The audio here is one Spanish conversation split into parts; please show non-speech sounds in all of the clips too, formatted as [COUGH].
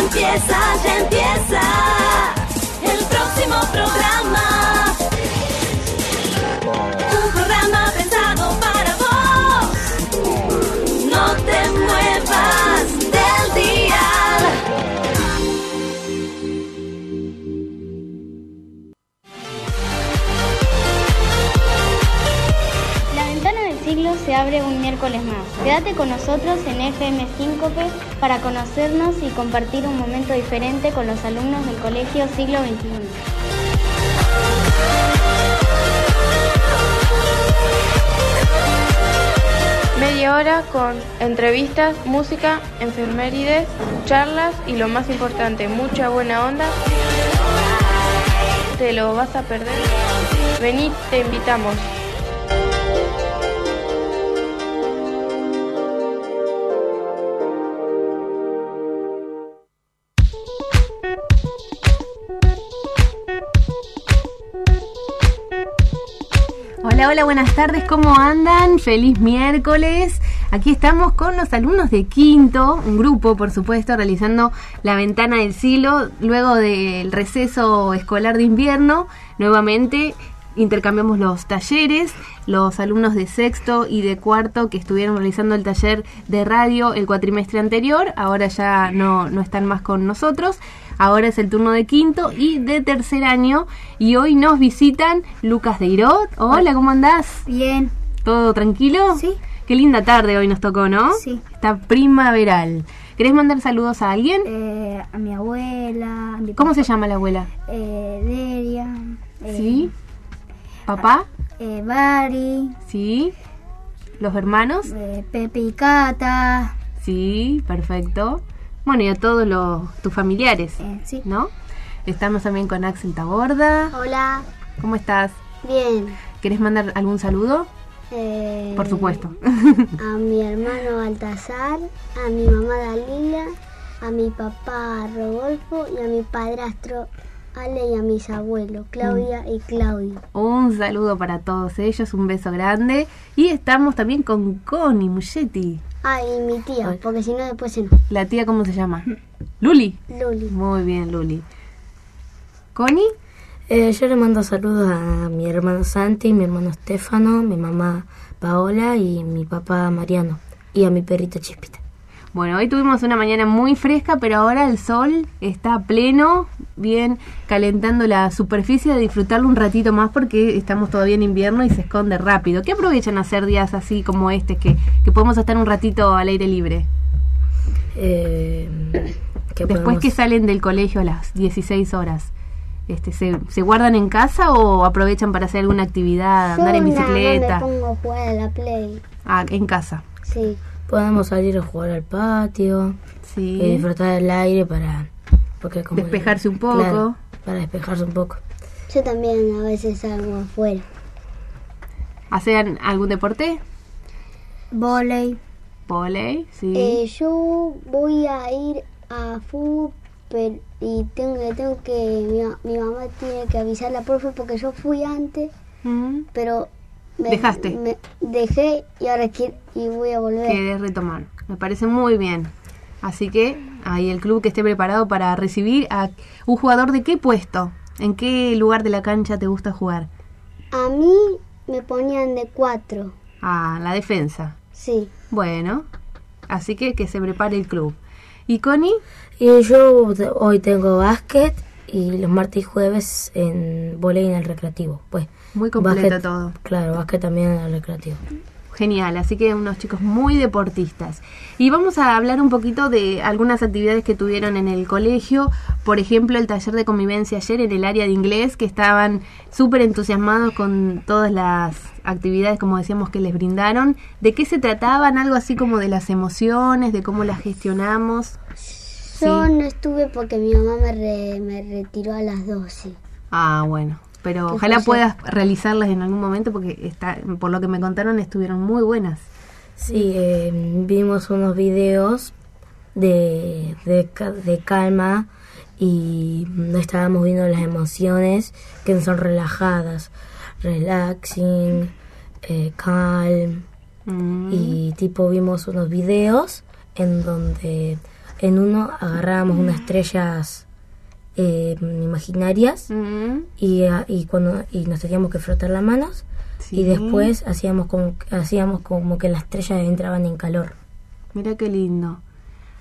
empieza, ya empieza el próximo programa. Abre un miércoles más. Quédate con nosotros en FM Síncope para conocernos y compartir un momento diferente con los alumnos del Colegio Siglo XXI. Media hora con entrevistas, música, enfermerides, charlas y lo más importante, mucha buena onda. Te lo vas a perder. Vení, te invitamos. Hola, buenas tardes, ¿cómo andan? Feliz miércoles. Aquí estamos con los alumnos de quinto, un grupo, por supuesto, realizando la ventana del siglo. Luego del receso escolar de invierno, nuevamente intercambiamos los talleres. Los alumnos de sexto y de cuarto que estuvieron realizando el taller de radio el cuatrimestre anterior, ahora ya no, no están más con nosotros. Ahora es el turno de quinto y de tercer año. Y hoy nos visitan Lucas de Irot. Hola, ¿cómo andás? Bien. ¿Todo tranquilo? Sí. Qué linda tarde hoy nos tocó, ¿no? Sí. Está primaveral. ¿Querés mandar saludos a alguien? Eh, a mi abuela, a mi ¿Cómo se llama la abuela? Eh, Delia. eh, ¿Sí? ¿Papá? Eh, Bari. ¿Sí? ¿Los hermanos? eh, Pepe y Cata. Sí, perfecto. Bueno, y a todos los, tus familiares, Eh, sí. ¿no? Estamos también con Axel Taborda. Hola. ¿Cómo estás? Bien. ¿Querés mandar algún saludo? Eh, Por supuesto. A mi hermano Baltasar, a mi mamá Dalila, a mi papá Rodolfo y a mi padrastro Ale y a mis abuelos Claudia y Claudio. Un saludo para todos ellos, un beso grande. Y estamos también con Connie Muschetti. Ah, y mi tía, porque si no después se no. ¿La tía cómo se llama? Luli. Luli. Muy bien, Luli. ¿Connie? Eh, yo le mando saludos a mi hermano Santi, mi hermano Stefano, mi mamá Paola y mi papá Mariano. Y a mi perrito Chispita. Bueno, hoy tuvimos una mañana muy fresca, pero ahora el sol está pleno, bien calentando la superficie de disfrutarlo un ratito más porque estamos todavía en invierno y se esconde rápido. ¿Qué aprovechan a hacer días así como este, que, que podemos estar un ratito al aire libre? Eh, ¿qué Después podemos- que salen del colegio a las 16 horas, este, ¿se, ¿se guardan en casa o aprovechan para hacer alguna actividad, andar en bicicleta? me pongo a jugar a la Play. Ah, en casa. Sí. Podemos salir a jugar al patio Sí. y disfrutar del aire para... Porque como Despejarse un poco. Claro, para despejarse un poco. Yo también a veces salgo afuera. ¿Hacen algún deporte? Voley. Voley, sí. Eh, yo voy a ir a fútbol pero- y tengo, tengo que mi, ma- mi mamá tiene que avisar a la profe porque yo fui antes, Mm. pero me- Dejaste. me dejé y ahora quiero y voy a volver. Querés retomar. Me parece muy bien. Así que ahí el club que esté preparado para recibir a un jugador de qué puesto, en qué lugar de la cancha te gusta jugar. A mí me ponían de cuatro, Ah, la defensa. sí. Bueno, así que que se prepare el club. ¿Y Connie? Y yo hoy tengo básquet y los martes y jueves en volei en el recreativo. Pues Muy completo básquet- todo. Claro, básquet también en el recreativo. Genial, así que unos chicos muy deportistas. Y vamos a hablar un poquito de algunas actividades que tuvieron en el colegio. Por ejemplo, el taller de convivencia ayer en el área de inglés, que estaban súper entusiasmados con todas las actividades, como decíamos, que les brindaron. ¿De qué se trataban? Algo así como de las emociones, de cómo las gestionamos. Yo Sí. no estuve porque mi mamá me, re- me retiró a las 12. Ah, bueno. Pero ¿Qué ojalá puedas realizarlas en algún momento porque está, por lo que me contaron estuvieron muy buenas. Sí, eh, vimos unos videos de, de, de calma y no estábamos viendo las emociones que son relajadas, relaxing, eh, calm Mm. y tipo vimos unos videos en donde en uno agarrábamos unas estrellas eh, imaginarias y, ah, y cuando y nos teníamos que frotar las manos sí. y después hacíamos como hacíamos como que las estrellas entraban en calor. Mira qué lindo.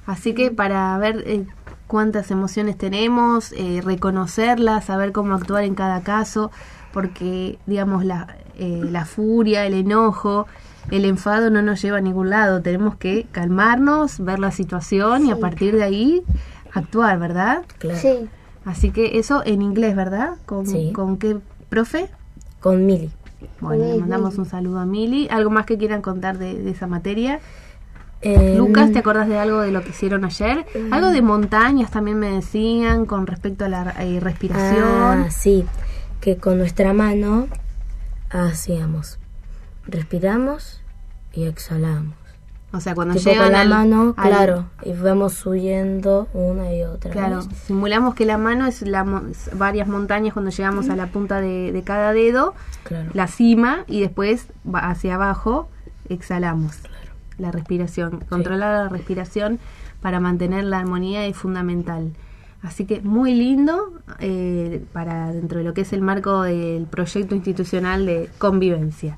Así que para ver eh, cuántas emociones tenemos, eh, reconocerlas, saber cómo actuar en cada caso, porque digamos la, eh, la furia, el enojo, el enfado no nos lleva a ningún lado. Tenemos que calmarnos, ver la situación y a partir de ahí actuar, ¿verdad? Claro. Sí. Así que eso en inglés, ¿verdad? ¿Con, Sí. ¿con qué profe? Con Mili. Bueno, le mandamos un saludo a Mili. ¿Algo más que quieran contar de, de esa materia? Eh, Lucas, ¿te acordás de algo de lo que hicieron ayer? Algo de montañas también me decían con respecto a la eh, respiración. Ah, sí, que con nuestra mano hacíamos, respiramos y exhalamos. O sea, cuando Tipo llegan con la al- mano, al- claro, y vamos subiendo una y otra Claro, vez. simulamos que la mano es la mo- es varias montañas cuando llegamos a la punta de, de cada dedo, Claro. la cima y después va hacia abajo exhalamos. La respiración, controlar la respiración para mantener la armonía es fundamental. Así que muy lindo eh, para dentro de lo que es el marco del proyecto institucional de convivencia.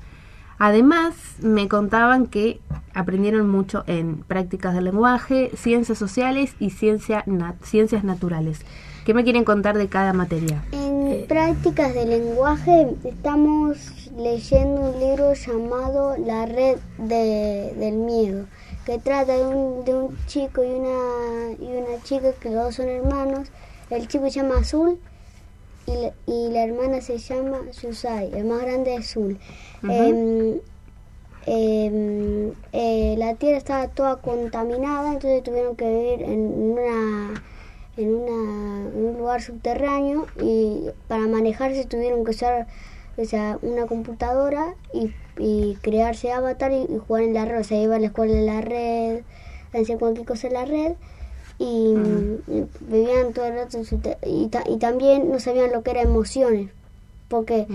Además, me contaban que aprendieron mucho en prácticas del lenguaje, ciencias sociales y ciencia nat- ciencias naturales. ¿Qué me quieren contar de cada materia? En prácticas de lenguaje estamos leyendo un libro llamado La red de- del miedo, que trata de un, de un chico y una, y una chica que los dos son hermanos. El chico se llama Azul y y la hermana se llama Susai, el más grande es Azul. Em, em, eh, la tierra estaba toda contaminada, entonces tuvieron que vivir en una en, una, en un lugar subterráneo y para manejarse tuvieron que usar o sea, una computadora y, y crearse avatar y, y jugar en la red, o sea, iba a la escuela en la red, hacer cualquier cosa en la red y, y vivían todo el rato y, ta- y también no sabían lo que eran emociones, porque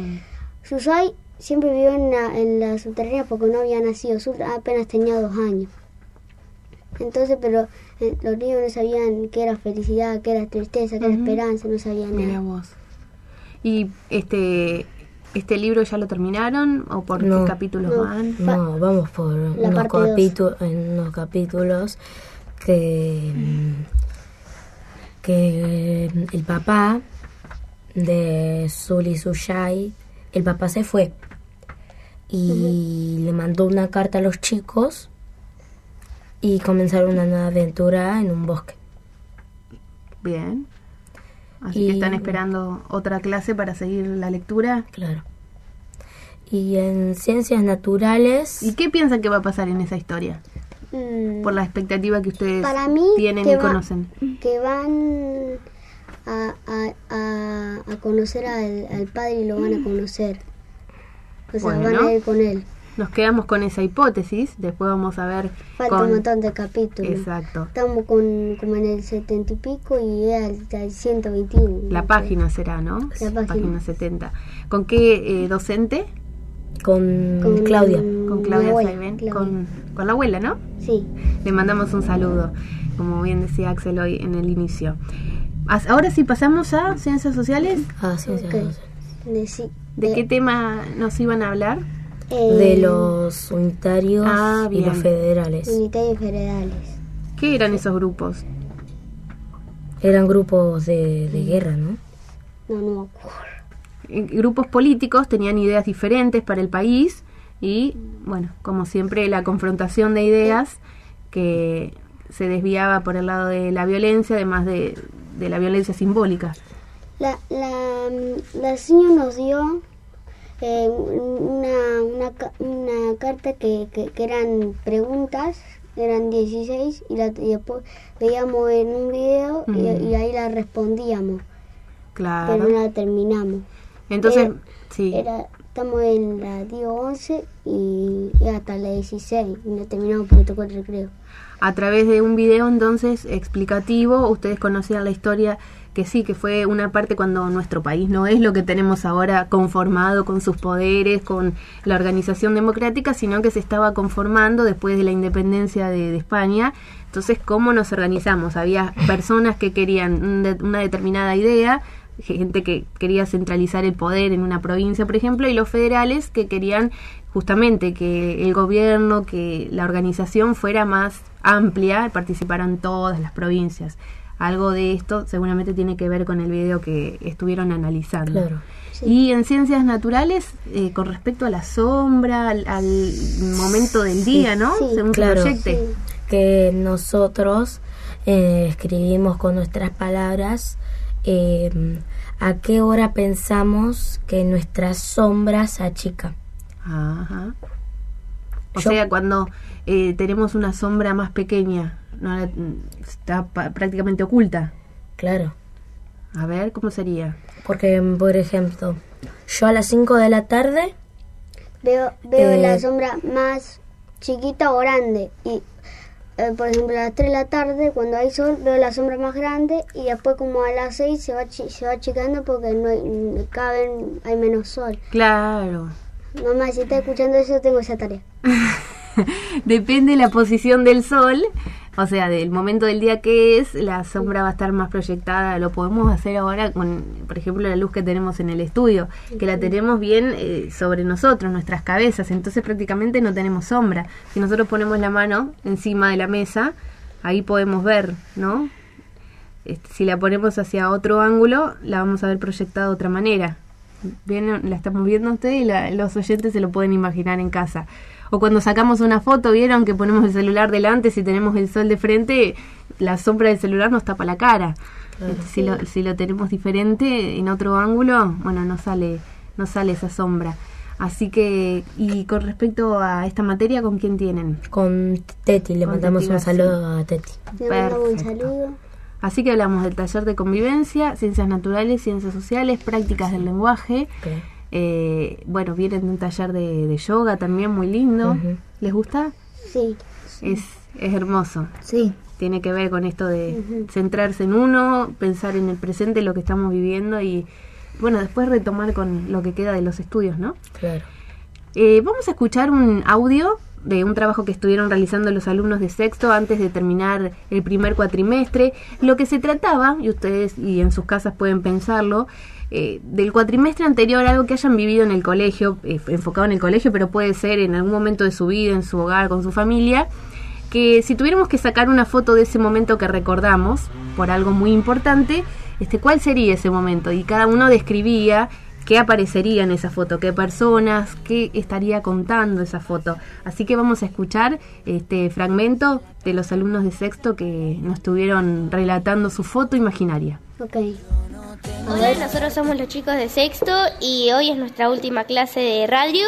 Susai siempre vivió en la, en la subterránea porque no había nacido, apenas tenía dos años. Entonces, pero eh, los niños no sabían qué era felicidad, qué era tristeza, qué era esperanza, no sabían Mira nada. vos. ¿Y este este libro ya lo terminaron o por No. qué capítulos No. van? No, vamos por unos, en unos capítulos que, mm, que el papá de Suli Sushai, el papá se fue y le mandó una carta a los chicos y comenzaron una nueva aventura en un bosque. Bien. Así que están esperando otra clase para seguir la lectura. Claro. Y en ciencias naturales, ¿Y qué piensan que va a pasar en esa historia? Mm, Por la expectativa que ustedes Para mí, tienen que y va- conocen. que van a, a, a, a conocer al, al padre y lo van a conocer. O sea, van Bueno. a ir con él. Nos quedamos con esa hipótesis. Después vamos a ver Falta con... un montón de capítulos. Exacto. Estamos con, como en el setenta y pico y es al, al 121. La página será, ¿no? La página. 70. ¿Con qué eh, docente? con, Con Claudia. Con Claudia abuela. Claudia. Con, con la abuela, ¿no? Sí. Le mandamos un saludo, como bien decía Axel hoy en el inicio. Ahora sí pasamos a ciencias sociales. Ah, ciencias Ok. sociales. De, sí, ¿De qué tema nos iban a hablar? eh, de los unitarios Ah, y los federales. unitarios federales. ¿Qué eran esos grupos? Eran grupos de, de guerra, ¿no? No, no me acuerdo. Eh, Grupos políticos tenían ideas diferentes para el país y, bueno, como siempre, la confrontación de ideas que se desviaba por el lado de la violencia, además de, de la violencia simbólica. La, la, la señora nos dio eh, una, una, una carta que, que, que eran preguntas, eran 16, y, la, y después veíamos en un video y, ahí la respondíamos, Claro. pero no la terminamos. Entonces, Era- sí. Era, estamos en la 10 11 y, y hasta la 16, y no terminamos porque tocó el recreo. a través de un video entonces explicativo, ustedes conocían la historia que sí, que fue una parte cuando nuestro país no es lo que tenemos ahora conformado con sus poderes, con la organización democrática, sino que se estaba conformando después de la independencia de, de España. Entonces, ¿cómo nos organizamos? Había personas que querían una determinada idea, gente que quería centralizar el poder en una provincia, por ejemplo, y los federales que querían justamente que el gobierno, que la organización fuera más amplia, participaran todas las provincias. Algo de esto seguramente tiene que ver con el video que estuvieron analizando. Claro. Y en ciencias naturales, eh, con respecto a la sombra, al, al momento del día, ¿no? sí, Según se claro. proyecte. que nosotros eh, escribimos con nuestras palabras eh, a qué hora pensamos que nuestra sombra se achica. Ajá. O Yo- sea, cuando eh, tenemos una sombra más pequeña, no la- está pa- prácticamente oculta. Claro. A ver, ¿cómo sería? Porque, por ejemplo, yo a las 5 de la tarde, Veo, veo Eh, la sombra más chiquita o grande. Y, eh, por ejemplo, a las 3 de la tarde, cuando hay sol, veo la sombra más grande. Y después, como a las 6, se va, chi- se va achicando porque no hay, vez hay menos sol. Claro. Mamá, si está escuchando eso, tengo esa tarea. [LAUGHS] [LAUGHS] Depende de la posición del sol, o sea, del momento del día que es, la sombra va a estar más proyectada. Lo podemos hacer ahora con, por ejemplo, la luz que tenemos en el estudio, que la tenemos bien eh, sobre nosotros, nuestras cabezas, entonces prácticamente no tenemos sombra. Si nosotros ponemos la mano encima de la mesa, ahí podemos ver, ¿no? Este, si la ponemos hacia otro ángulo, la vamos a ver proyectada de otra manera. Bien, la estamos viendo usted y la- los oyentes se lo pueden imaginar en casa. O cuando sacamos una foto, vieron que ponemos el celular delante, si tenemos el sol de frente, la sombra del celular nos tapa la cara. Si, lo, si lo tenemos diferente, en otro ángulo, bueno, no sale, no sale esa sombra. Así que, y con respecto a esta materia, ¿con quién tienen? con Teti, le Con mandamos Teti un saludo a Teti. Le mandamos un Perfecto. saludo. Así que hablamos del taller de convivencia, ciencias naturales, ciencias sociales, prácticas del lenguaje. Ok. Eh, bueno, vienen de un taller de, de yoga también muy lindo. ¿Les gusta? Sí. Es, es hermoso. Sí. Tiene que ver con esto de centrarse en uno, pensar en el presente, lo que estamos viviendo y, bueno, después retomar con lo que queda de los estudios, ¿no? Claro. Eh, vamos a escuchar un audio de un trabajo que estuvieron realizando los alumnos de sexto antes de terminar el primer cuatrimestre. Lo que se trataba, y ustedes y en sus casas pueden pensarlo, eh, del cuatrimestre anterior, algo que hayan vivido en el colegio, eh, enfocado en el colegio, pero puede ser en algún momento de su vida, en su hogar, con su familia, que si tuviéramos que sacar una foto de ese momento que recordamos, por algo muy importante, este, ¿cuál sería ese momento? Y cada uno describía qué aparecería en esa foto, qué personas, qué estaría contando esa foto. Así que vamos a escuchar este fragmento de los alumnos de sexto que nos estuvieron relatando su foto imaginaria. Ok. Hola, nosotros somos los chicos de sexto y hoy es nuestra última clase de radio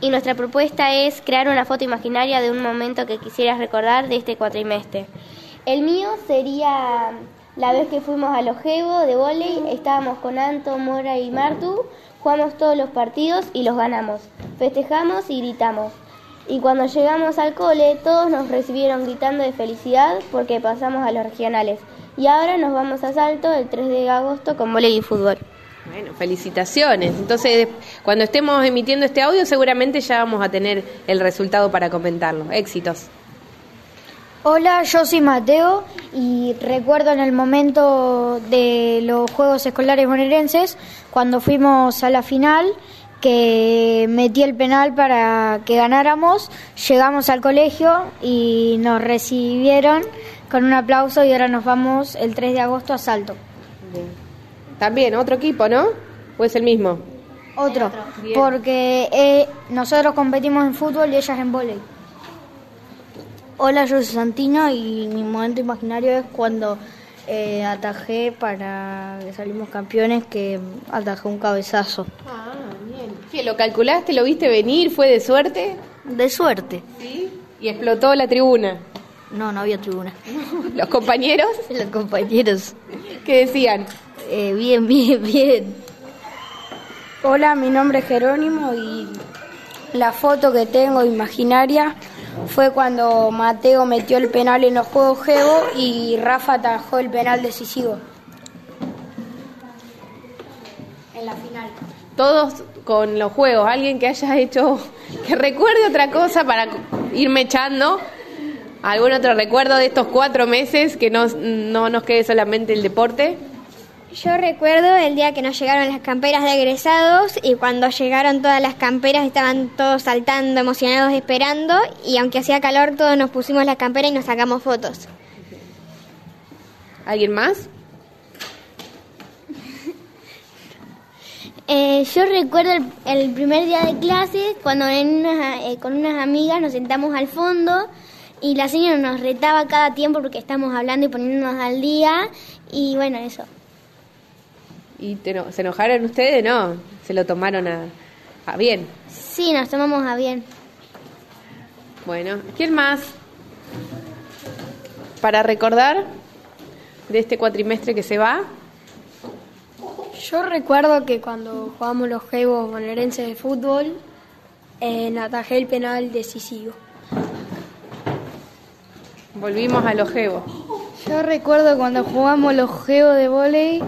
y nuestra propuesta es crear una foto imaginaria de un momento que quisieras recordar de este cuatrimestre. El mío sería la vez que fuimos al Ojebo de volei, estábamos con Anto, Mora y Martu, jugamos todos los partidos y los ganamos, festejamos y gritamos. Y cuando llegamos al cole, todos nos recibieron gritando de felicidad porque pasamos a los regionales. Y ahora nos vamos a Salto el 3 de agosto con volei y fútbol. Bueno, felicitaciones. Entonces, cuando estemos emitiendo este audio, seguramente ya vamos a tener el resultado para comentarlo. Éxitos. Hola, yo soy Mateo y recuerdo en el momento de los Juegos Escolares bonaerenses, cuando fuimos a la final, que metí el penal para que ganáramos, llegamos al colegio y nos recibieron con un aplauso y ahora nos vamos el 3 de agosto a Salto. También, otro equipo, ¿no? ¿O es el mismo? Otro, porque eh, nosotros competimos en fútbol y ellas en vóley. Hola, yo soy Santino y mi momento imaginario es cuando eh, atajé para que salimos campeones, que atajé un cabezazo. Ah, bien. ¿Qué, ¿Lo calculaste? ¿Lo viste venir? ¿Fue de suerte? De suerte. Sí. Y explotó la tribuna. No, no había tribuna. [LAUGHS] ¿Los compañeros? [LAUGHS] Los compañeros. ¿Qué decían? Eh, bien, bien, bien. Hola, mi nombre es Jerónimo y la foto que tengo imaginaria fue cuando Mateo metió el penal en los Juegos Geo y Rafa atajó el penal decisivo. En la final. Todos con los juegos, alguien que haya hecho, que recuerde otra cosa para irme echando. ¿Algún otro recuerdo de estos cuatro meses que no, no nos quede solamente el deporte? Yo recuerdo el día que nos llegaron las camperas de egresados y cuando llegaron todas las camperas estaban todos saltando, emocionados, esperando y aunque hacía calor todos nos pusimos las camperas y nos sacamos fotos. ¿Alguien más? [LAUGHS] Eh, yo recuerdo el, el primer día de clases cuando en unas, eh, con unas amigas nos sentamos al fondo y la señora nos retaba cada tiempo porque estamos hablando y poniéndonos al día y bueno, eso. ¿Y te no- se enojaron ustedes? No, se lo tomaron a, a bien. Sí, nos tomamos a bien. Bueno, ¿quién más? Para recordar de este cuatrimestre que se va. Yo recuerdo que cuando jugamos los Juegos bonaerenses de fútbol, eh, atajé el penal decisivo. Volvimos al ojeo. Yo recuerdo cuando jugamos los geos de volei,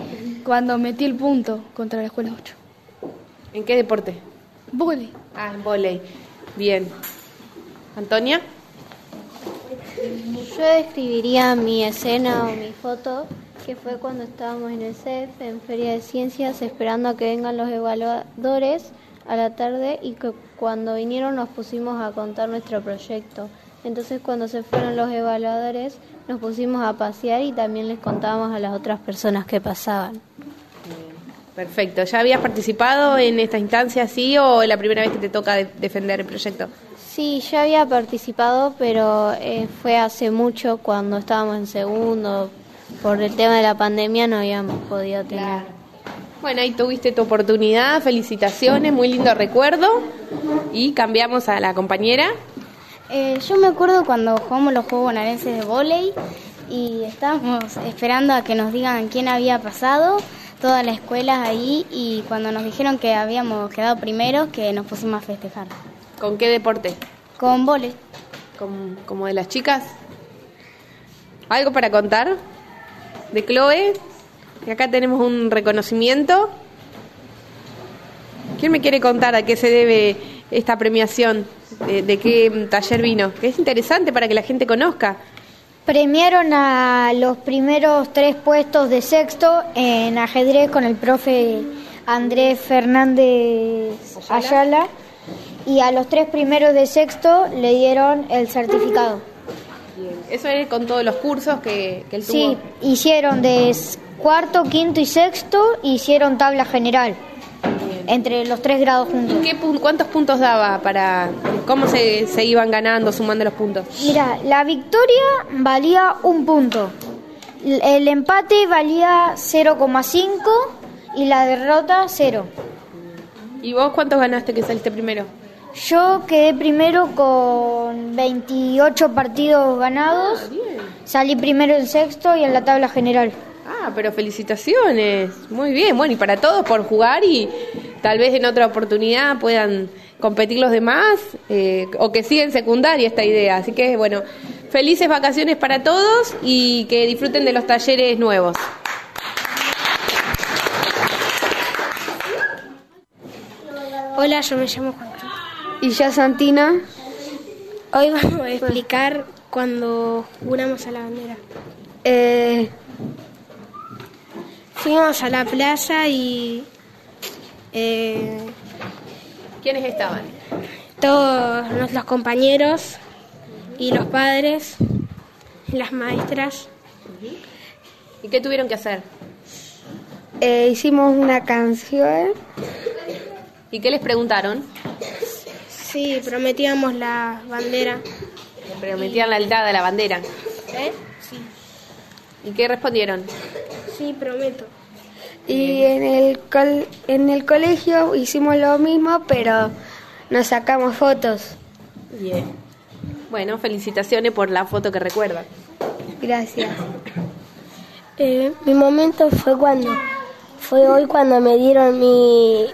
cuando metí el punto contra la escuela 8. ¿En qué deporte? Volei. Ah, en volei. Bien. ¿Antonia? Yo describiría mi escena o mi foto, que fue cuando estábamos en el CEF, en Feria de Ciencias, esperando a que vengan los evaluadores a la tarde y que cuando vinieron nos pusimos a contar nuestro proyecto. Entonces cuando se fueron los evaluadores nos pusimos a pasear y también les contábamos a las otras personas que pasaban. Perfecto. ¿Ya habías participado en esta instancia así o es la primera vez que te toca de- defender el proyecto? Sí, yo había participado, pero eh, fue hace mucho cuando estábamos en segundo. Por el tema de la pandemia no habíamos podido tener. Bueno, ahí tuviste tu oportunidad. Felicitaciones, muy lindo recuerdo. Y cambiamos a la compañera. Eh, yo me acuerdo cuando jugamos los Juegos Bonaerenses de volei y estábamos esperando a que nos digan quién había pasado, todas las escuelas ahí y cuando nos dijeron que habíamos quedado primeros, que nos pusimos a festejar. ¿Con qué deporte? Con volei. ¿Con- ¿Como de las chicas? ¿Algo para contar? ¿De Chloe? Y acá tenemos un reconocimiento. ¿Quién me quiere contar a qué se debe esta premiación? ¿De, de qué taller vino? Que es interesante para que la gente conozca. Premiaron a los primeros tres puestos de sexto en ajedrez con el profe Andrés Fernández Ayala y a los tres primeros de sexto le dieron el certificado. Eso es con todos los cursos que, que él tuvo. Sí, hicieron de cuarto, quinto y sexto, hicieron tabla general entre los tres grados juntos. ¿Qué pun- ¿Cuántos puntos daba para cómo se, se iban ganando sumando los puntos? Mira, la victoria valía un punto, el empate valía 0,5 y la derrota 0. ¿Y vos cuántos ganaste que saliste primero? Yo quedé primero con 28 partidos ganados, salí primero en sexto y en la tabla general. Ah, pero felicitaciones. Muy bien. Bueno, y para todos por jugar y tal vez en otra oportunidad puedan competir los demás eh, o que sigan secundaria esta idea. Así que, bueno, felices vacaciones para todos y que disfruten de los talleres nuevos. Hola, yo me llamo Juan. Y yo Santina. Hoy vamos a explicar cuando juramos a la bandera. Eh, fuimos a la playa y eh, ¿Quiénes estaban? todos nuestros compañeros y los padres, y las maestras. ¿Y qué tuvieron que hacer? Eh, hicimos una canción. ¿Y qué les preguntaron? Sí, prometíamos la bandera. Les prometían la altada de la bandera. ¿Eh? Sí. ¿Y qué respondieron? Sí, prometo. Y en el, col- en el colegio hicimos lo mismo, pero nos sacamos fotos. Bien. Bueno, felicitaciones por la foto que recuerdan. Gracias. Eh, mi momento fue cuando fue hoy cuando me dieron mi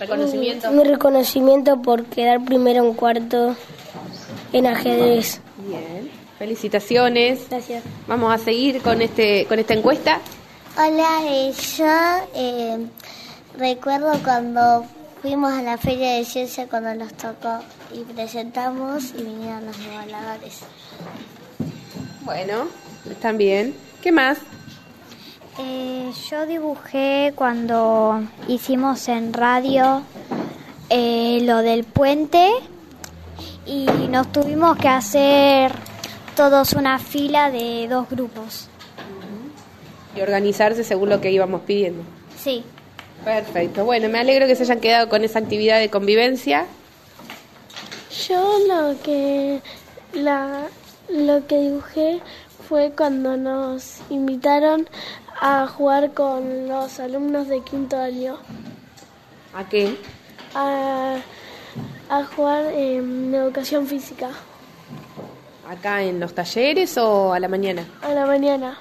Reconocimiento. Mi, mi reconocimiento por quedar primero en cuarto en ajedrez. Felicitaciones. Gracias. Vamos a seguir con este con esta encuesta. Hola, eh, yo eh, recuerdo cuando fuimos a la feria de ciencia cuando nos tocó y presentamos y vinieron los evaluadores. Bueno, están bien. ¿Qué más? Eh, yo dibujé cuando hicimos en radio eh, lo del puente y nos tuvimos que hacer todos una fila de dos grupos. Y organizarse según lo que íbamos pidiendo. Sí. Perfecto. Bueno, me alegro que se hayan quedado con esa actividad de convivencia. Yo lo que la, lo que dibujé fue cuando nos invitaron a jugar con los alumnos de quinto año ¿A qué? a, a jugar en educación física ¿Acá en los talleres o a la mañana? a la mañana.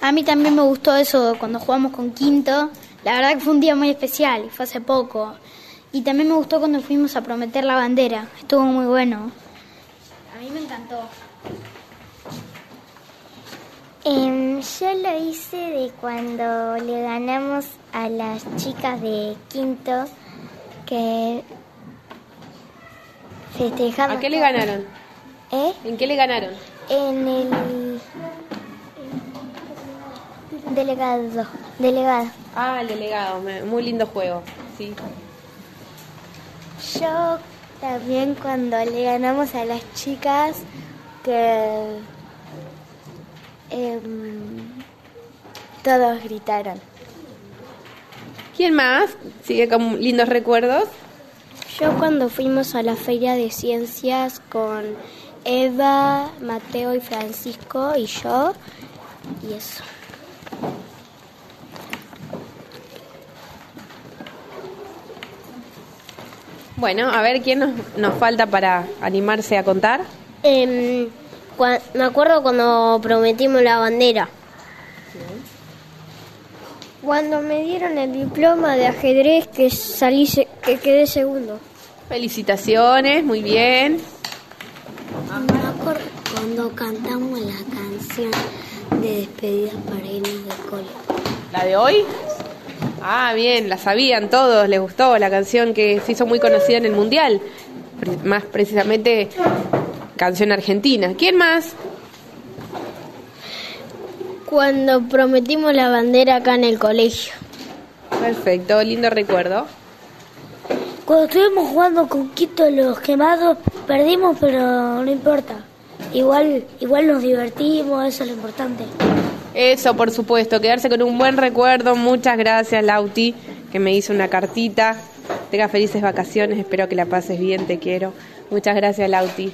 A mí también me gustó eso cuando jugamos con Quinto. La verdad que fue un día muy especial, fue hace poco. Y también me gustó cuando fuimos a prometer la bandera. Estuvo muy bueno. A mí me encantó. Em, yo lo hice de cuando le ganamos a las chicas de quinto que festejamos. ¿A qué le ganaron? ¿Eh? ¿En qué le ganaron? En el delegado. Delegado. Ah, el delegado. Muy lindo juego. Sí. Yo también cuando le ganamos a las chicas que em, todos gritaron. ¿Quién más? Sigue con lindos recuerdos. Yo cuando fuimos a la feria de ciencias con Eva, Mateo y Francisco y yo, y eso. Bueno, a ver quién nos, nos falta para animarse a contar. Em, cua- me acuerdo cuando prometimos la bandera. Cuando me dieron el diploma de ajedrez que salí, que quedé segundo. Felicitaciones, muy bien. Cuando cantamos la canción de despedida para irnos del cole. ¿La de hoy? Ah, bien, la sabían todos, les gustó la canción que se hizo muy conocida en el Mundial. Más precisamente, canción argentina. ¿Quién más? Cuando prometimos la bandera acá en el colegio. Perfecto, lindo recuerdo. Cuando estuvimos jugando con Quito los quemados, perdimos, pero no importa. Igual, igual nos divertimos, eso es lo importante. Eso, por supuesto, quedarse con un buen recuerdo. Muchas gracias, Lauti, que me hizo una cartita. Tenga felices vacaciones, espero que la pases bien, te quiero. Muchas gracias, Lauti.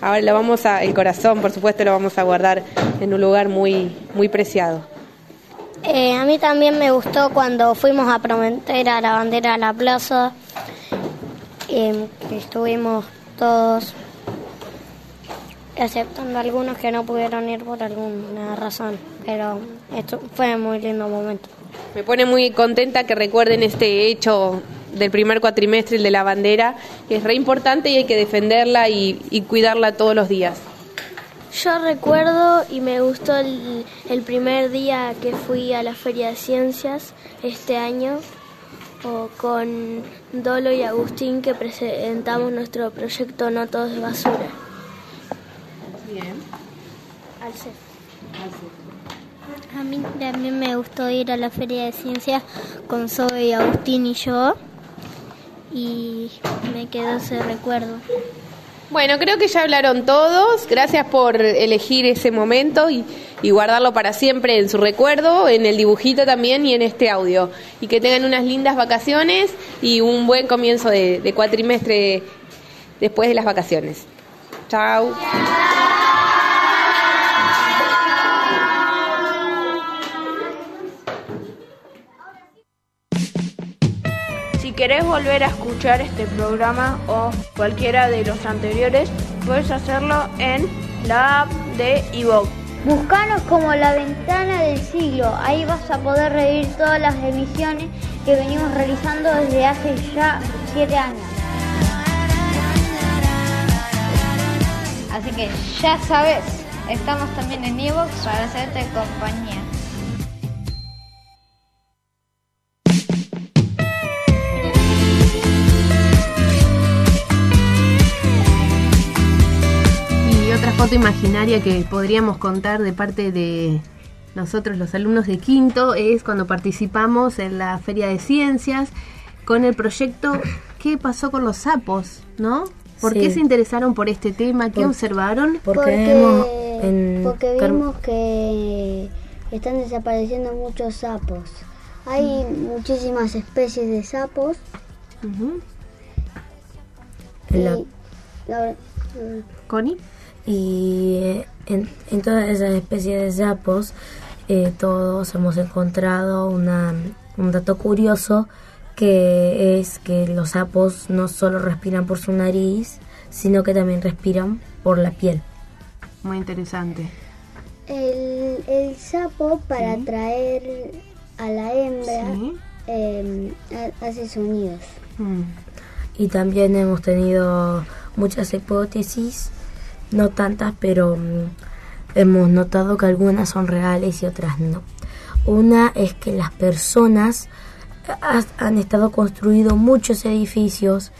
Ahora lo vamos a, el corazón, por supuesto, lo vamos a guardar en un lugar muy, muy preciado. Eh, a mí también me gustó cuando fuimos a prometer a la bandera a la plaza, que estuvimos todos, exceptando algunos que no pudieron ir por alguna razón, pero esto fue un muy lindo momento. Me pone muy contenta que recuerden este hecho del primer cuatrimestre, el de la bandera, que es re importante y hay que defenderla y, y cuidarla todos los días. Yo recuerdo y me gustó el, el primer día que fui a la Feria de Ciencias este año o con Dolo y Agustín que presentamos nuestro proyecto No Todos de Basura. Bien. Al CEF. A mí también me gustó ir a la Feria de Ciencias con Zoe y Agustín y yo. Y me quedó ese recuerdo. Bueno, creo que ya hablaron todos. Gracias por elegir ese momento y, y guardarlo para siempre en su recuerdo, en el dibujito también y en este audio. Y que tengan unas lindas vacaciones y un buen comienzo de, de cuatrimestre después de las vacaciones. Chao. Si querés volver a escuchar este programa o cualquiera de los anteriores, puedes hacerlo en la app de iVoox. Buscanos como la ventana del siglo, ahí vas a poder revivir todas las emisiones que venimos realizando desde hace ya siete años. Así que ya sabes, estamos también en Evox para hacerte compañía. Imaginaria que podríamos contar de parte de nosotros los alumnos de quinto es cuando participamos en la Feria de Ciencias con el proyecto ¿Qué pasó con los sapos? ¿No? ¿Por Sí. qué se interesaron por este tema? ¿Qué Por- observaron? Porque, en vimos que están desapareciendo muchos sapos. Hay muchísimas especies de sapos. y- la- ¿Connie? Y en, en todas esas especies de sapos, eh, todos hemos encontrado una, un dato curioso que es que los sapos no solo respiran por su nariz, sino que también respiran por la piel. Muy interesante. el, el sapo para atraer a la hembra Sí. eh, ha- hace sonidos. Mm. Y también hemos tenido muchas hipótesis, no tantas, pero mm, hemos notado que algunas son reales y otras no. Una es que las personas ha- han estado construido muchos edificios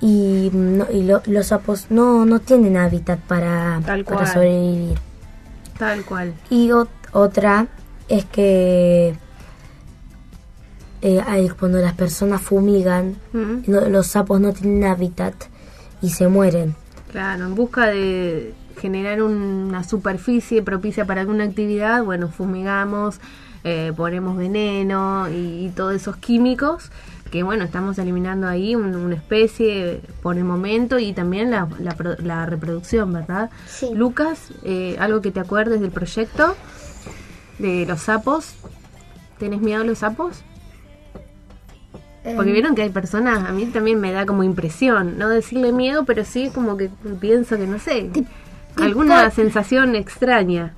y, mm, no- y lo- los sapos no, no tienen hábitat para, Tal para cual. sobrevivir. Tal cual. Y ot- otra es que eh, hay- cuando las personas fumigan, Mm. no- los sapos no tienen hábitat y se mueren. Claro, en busca de generar una superficie propicia para alguna actividad, bueno, fumigamos, eh, ponemos veneno y, y todos esos químicos que, bueno, estamos eliminando ahí un- una especie por el momento y también la, la la reproducción, ¿verdad? Sí. Lucas, eh, algo que te acuerdes del proyecto de los sapos. ¿Tenés miedo a los sapos? Porque Eh, vieron que hay personas, a mí también me da como impresión, no decirle miedo, pero sí como que pienso que no sé, alguna sensación extraña.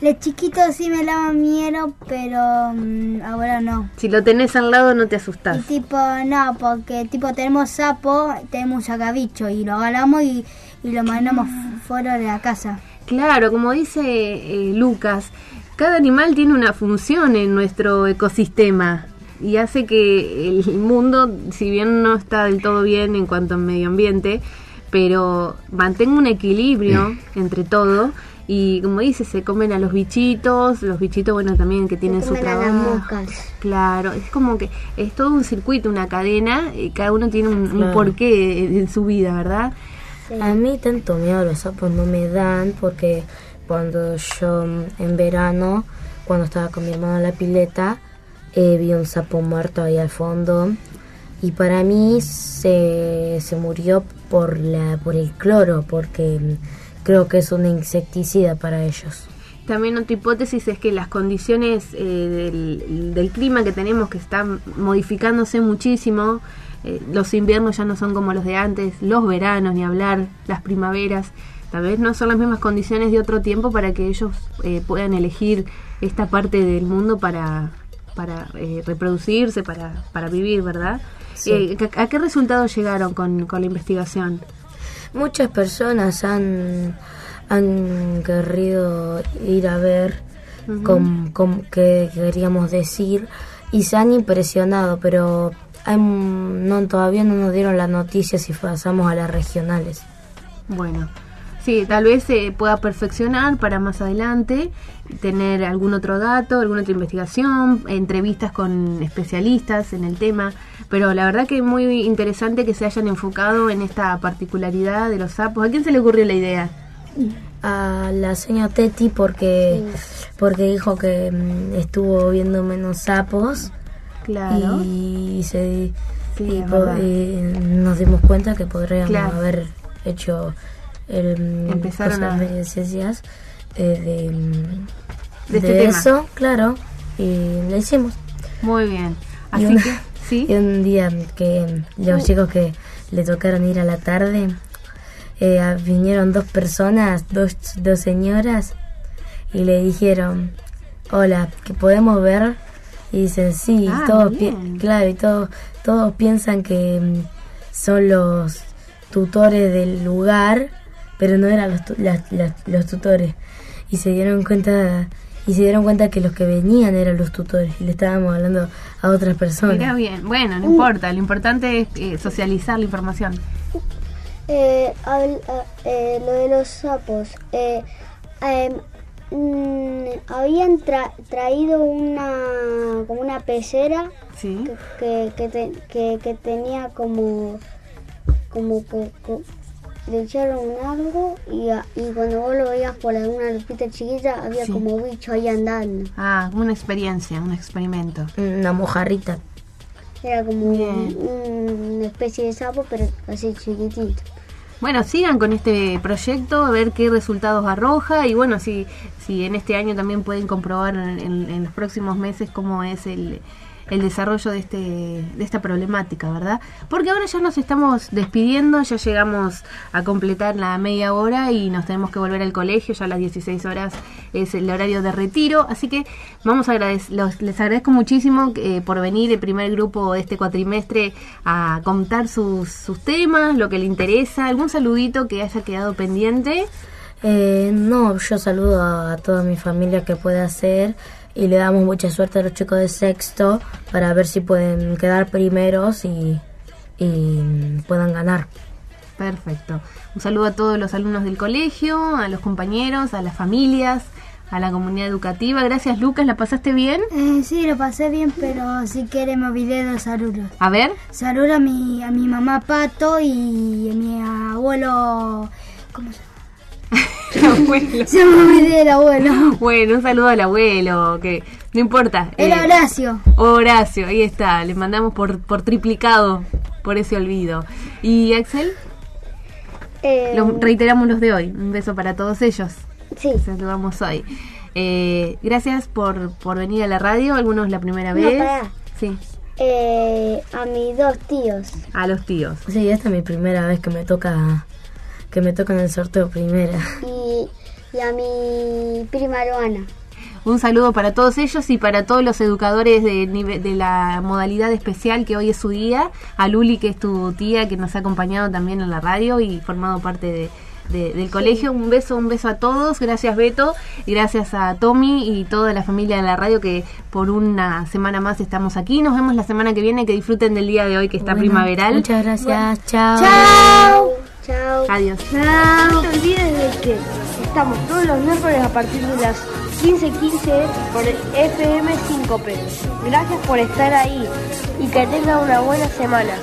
De chiquito sí me daba miedo, pero mm, ahora no. Si lo tenés al lado no te Y asustás. tipo, no, porque tipo tenemos sapo, tenemos un sacabicho y lo agarramos y, y lo mandamos fuera de la casa. Claro, como dice eh, Lucas, cada animal tiene una función en nuestro ecosistema y hace que el mundo, si bien no está del todo bien en cuanto a medio ambiente, pero mantenga un equilibrio entre todo y como dice, se comen a los bichitos, los bichitos bueno también que tienen su comen a las trabajo. moscas. Claro, es como que es todo un circuito, una cadena, y cada uno tiene un, porqué en, en su vida, ¿verdad? A mí tanto miedo los sapos no me dan porque cuando yo en verano, cuando estaba con mi hermano en la pileta, eh, vi un sapo muerto ahí al fondo y para mí se, se murió por, la, por el cloro porque creo que es un insecticida para ellos. También otra hipótesis es que las condiciones eh, del, del clima que tenemos que están modificándose muchísimo, eh, los inviernos ya no son como los de antes, los veranos ni hablar, las primaveras, tal vez no son las mismas condiciones de otro tiempo para que ellos eh, puedan elegir esta parte del mundo para, para eh, reproducirse, para, para vivir, ¿verdad? Sí. Eh, ¿a, qué resultados llegaron con, con la investigación? Muchas personas han, han querido ir a ver con, con- qué queríamos decir y se han impresionado, pero hay, no, todavía no nos dieron las noticias si pasamos a las regionales. Bueno, sí, tal vez se pueda perfeccionar para más adelante, tener algún otro dato, alguna otra investigación, entrevistas con especialistas en el tema, pero la verdad que es muy interesante que se hayan enfocado en esta particularidad de los sapos. ¿A quién se le ocurrió la idea? A la señora Teti porque, porque dijo que mm, estuvo viendo menos sapos Claro. y, se, Sí, y nos dimos cuenta que podríamos Claro. haber hecho el mm, Empezaron cosas a- de ciencias eh, de, mm, De este tema. eso, claro, y lo hicimos. Muy bien. Y Así una- que, [LAUGHS] sí. y un día que los chicos que le tocaron ir a la tarde, eh, vinieron dos personas, dos, dos señoras, y le dijeron, hola, que podemos ver Y dicen, sí, Ah, todos, claro, y todos, todos piensan que mm, son los tutores del lugar, pero no eran los, tu- las- las- los tutores. Y se dieron cuenta y se dieron cuenta que los que venían eran los tutores y le estábamos hablando a otras personas. Mira bien. Bueno, no importa. Lo importante es eh, socializar la información. Eh, habl- ah, eh, lo de los sapos. Eh, em, mm, habían tra- traído una como una pecera Sí. que, que, te- que- que tenía como como co- co- le echaron algo y, a- y cuando vos lo veías por alguna lupita chiquita había Sí. como bicho ahí andando. Ah, una experiencia, un experimento. Una mojarrita. Era como un- una especie de sapo pero así chiquitito. Bueno, sigan con este proyecto, a ver qué resultados arroja y bueno, si, si en este año también pueden comprobar en, en- en los próximos meses cómo es el, el desarrollo de, este, de esta problemática, ¿verdad? Porque ahora ya nos estamos despidiendo, ya llegamos a completar la media hora y nos tenemos que volver al colegio, ya a las 16 horas es el horario de retiro, así que vamos a los- les agradezco muchísimo eh, por venir el primer grupo de este cuatrimestre a contar sus, sus temas, lo que le interesa, algún saludito que haya quedado pendiente. Eh, no, yo saludo a, a toda mi familia que puede hacer y le damos mucha suerte a los chicos de sexto para ver si pueden quedar primeros y, y puedan ganar. Perfecto. Un saludo a todos los alumnos del colegio, a los compañeros, a las familias, a la comunidad educativa. Gracias Lucas, ¿la pasaste bien? Eh, sí, lo pasé bien, pero si quiere me olvidé de saludos. A ver. Saludo a mi, a mi mamá Pato y a mi abuelo... ¿Cómo se [LAUGHS] abuelo. Se me olvidé del abuelo. Bueno, un saludo al abuelo, que no importa. Era eh, Horacio. Horacio, ahí está, le mandamos por, por triplicado por ese olvido. ¿Y Axel? Eh, Los- reiteramos los de hoy. Un beso para todos ellos. Sí. Saludamos hoy. Eh, gracias por, por venir a la radio, algunos la primera No, vez. pará. Sí, Eh, a mis dos tíos. a los tíos. Sí, esta es mi primera vez que me toca que me toca en el sorteo primera. y, y a mi prima Luana. Un saludo para todos ellos y para todos los educadores de, de la modalidad especial que hoy es su día. A Luli, que es tu tía, que nos ha acompañado también en la radio y formado parte de, de- del colegio. Un beso, un beso a todos. Gracias Beto gracias a Tommy y toda la familia de la radio que por una semana más estamos aquí. Nos vemos la semana que viene. Que disfruten del día de hoy que está Bueno, primaveral. Muchas gracias. Chao. ¡Chao! Chao. Adiós. No te olvides de que estamos todos los miércoles a partir de las 15.15 por el FM 5P. Gracias por estar ahí y que tengan una buena semana.